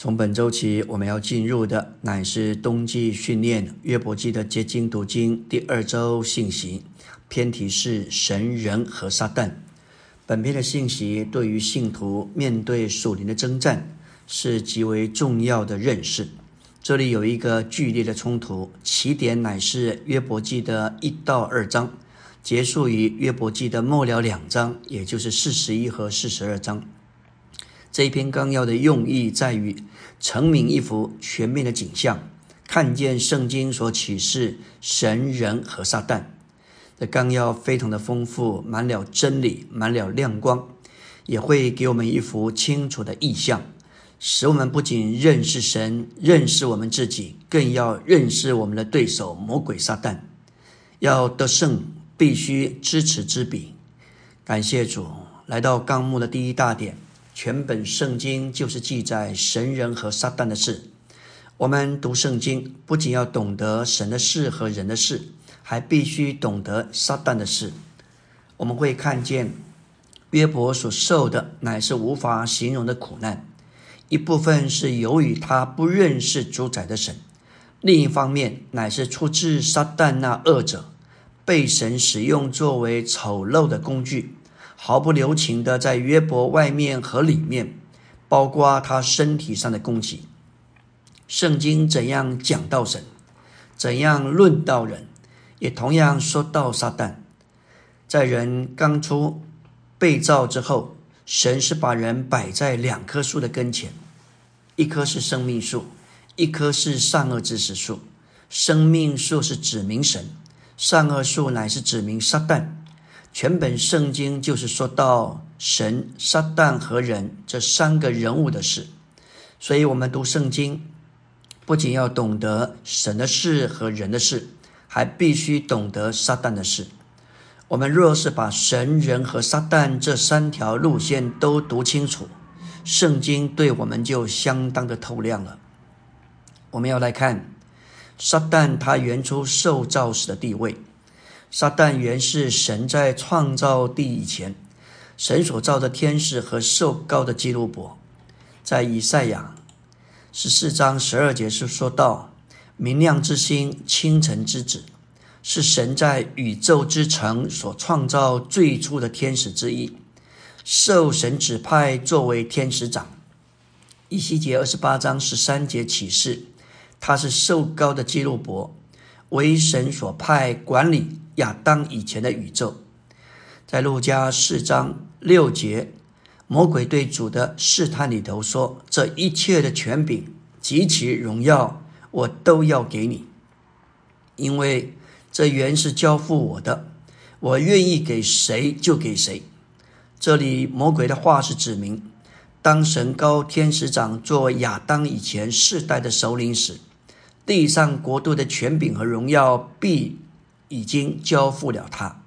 从本周起，我们要进入的乃是冬季训练约伯记的结晶读经第二周信息，偏题是神人和撒旦。本篇的信息对于信徒面对属灵的征战是极为重要的认识。这里有一个剧烈的冲突，起点乃是约伯记的一到二章，结束于约伯记的末了两章，也就是四十一和四十二章。这篇纲要的用意在于成名一幅全面的景象，看见圣经所启示神、人和撒旦。这纲要非常的丰富，满了真理，满了亮光，也会给我们一幅清楚的意象，使我们不仅认识神、认识我们自己，更要认识我们的对手魔鬼撒旦。要得胜，必须知此知彼。感谢主，来到纲目的第一大点。全本圣经就是记载神人和撒旦的事。我们读圣经，不仅要懂得神的事和人的事，还必须懂得撒旦的事。我们会看见约伯所受的乃是无法形容的苦难，一部分是由于他不认识主宰的神，另一方面乃是出自撒旦那恶者被神使用作为丑陋的工具。毫不留情的在约伯外面和里面，包括他身体上的攻击。圣经怎样讲到神，怎样论到人，也同样说到撒旦。在人刚出被造之后，神是把人摆在两棵树的跟前，一棵是生命树，一棵是善恶知识树。生命树是指明神，善恶树乃是指明撒旦。全本圣经就是说到神、撒旦和人这三个人物的事，所以，我们读圣经不仅要懂得神的事和人的事，还必须懂得撒旦的事。我们若是把神、人和撒旦这三条路线都读清楚，圣经对我们就相当的透亮了。我们要来看撒旦他原初受造时的地位。撒旦原是神在创造地以前，神所造的天使和受高的基路伯。在以赛亚十四章十二节是说到：明亮之星，清晨之子，是神在宇宙之城所创造最初的天使之一，受神指派作为天使长。以西结二十八章十三节启示，他是受高的基路伯，为神所派管理。亚当以前的宇宙，在路加四章六节，魔鬼对主的试探里头说：“这一切的权柄及其荣耀，我都要给你，因为这原是交付我的，我愿意给谁就给谁。”这里魔鬼的话是指明，当神高天使长作亚当以前世代的首领时，地上国度的权柄和荣耀必。已经交付了他，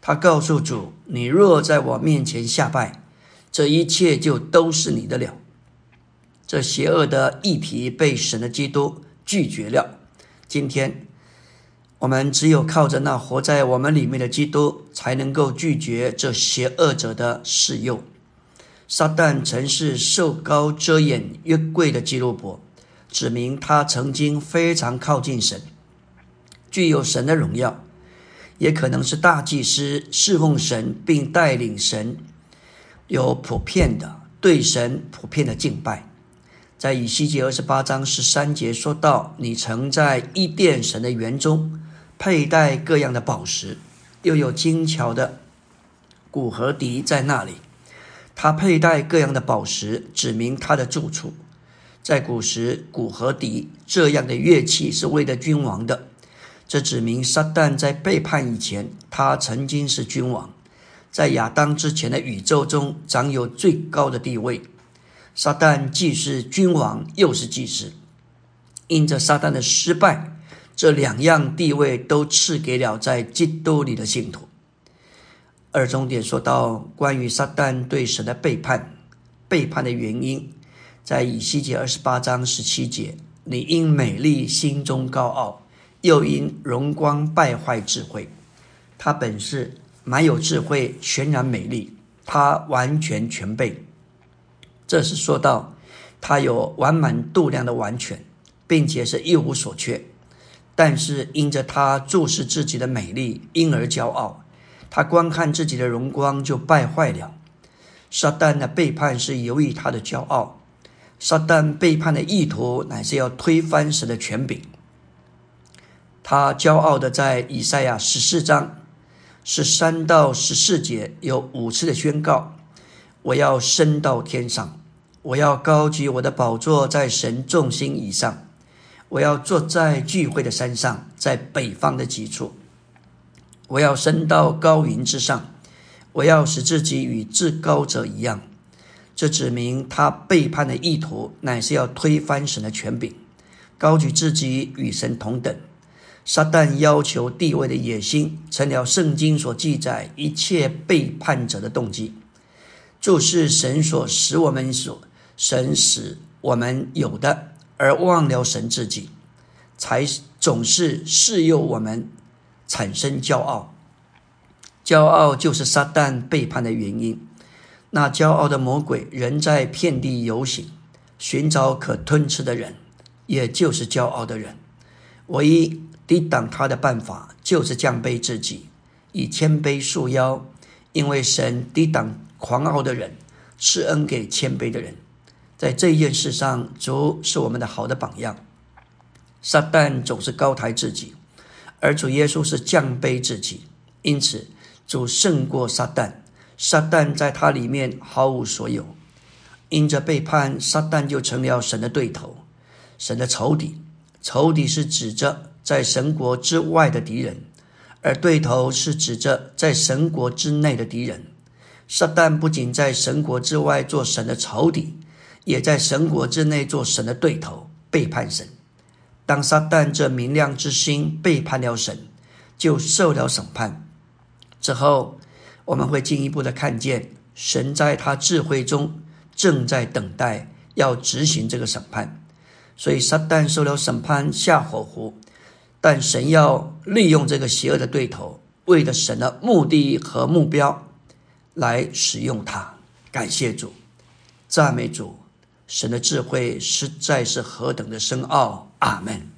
他告诉主：“你若在我面前下拜，这一切就都是你的了。”这邪恶的议题被神的基督拒绝了。今天，我们只有靠着那活在我们里面的基督，才能够拒绝这邪恶者的示诱。撒旦曾是受高遮掩约柜的基路伯，指明他曾经非常靠近神。具有神的荣耀，也可能是大祭司侍奉神，并带领神有普遍的对神普遍的敬拜。在以西结二十八章十三节说到：“你曾在伊甸神的园中佩戴各样的宝石，又有精巧的古和笛在那里。他佩戴各样的宝石，指明他的住处。在古时，古和笛这样的乐器是为了君王的。”这指明撒旦在背叛以前，他曾经是君王，在亚当之前的宇宙中掌有最高的地位。撒旦既是君王，又是祭司。因着撒旦的失败，这两样地位都赐给了在基督里的信徒。二重点说到关于撒旦对神的背叛，背叛的原因，在以西结二十八章十七节：你因美丽心中高傲。又因荣光败坏智慧，他本是满有智慧，全然美丽，他完全全备。这是说到他有完满度量的完全，并且是一无所缺。但是因着他注视自己的美丽，因而骄傲。他观看自己的荣光，就败坏了。撒旦的背叛是由于他的骄傲。撒旦背叛的意图乃是要推翻神的权柄。他骄傲的在以赛亚十四章十三到十四节有五次的宣告：“我要升到天上，我要高举我的宝座在神众星以上，我要坐在聚会的山上，在北方的极处，我要升到高云之上，我要使自己与至高者一样。”这指明他背叛的意图乃是要推翻神的权柄，高举自己与神同等。撒旦要求地位的野心，成了圣经所记载一切背叛者的动机。就是神所使我们所神使我们有的，而忘了神自己，才总是示诱我们产生骄傲。骄傲就是撒旦背叛的原因。那骄傲的魔鬼仍在遍地游行，寻找可吞吃的人，也就是骄傲的人。唯一抵挡他的办法，就是降卑自己，以谦卑束腰。因为神抵挡狂傲的人，施恩给谦卑的人。在这一件事上，主是我们的好的榜样。撒旦总是高抬自己，而主耶稣是降卑自己，因此主胜过撒旦。撒旦在他里面毫无所有，因着背叛，撒旦就成了神的对头，神的仇敌。仇敌是指着在神国之外的敌人，而对头是指着在神国之内的敌人。撒旦不仅在神国之外做神的仇敌，也在神国之内做神的对头，背叛神。当撒旦这明亮之心背叛了神，就受了审判之后。我们会进一步的看见，神在他智慧中正在等待要执行这个审判，所以撒旦受了审判下火湖，但神要利用这个邪恶的对头，为了神的目的和目标来使用它。感谢主，赞美主，神的智慧实在是何等的深奥。阿门。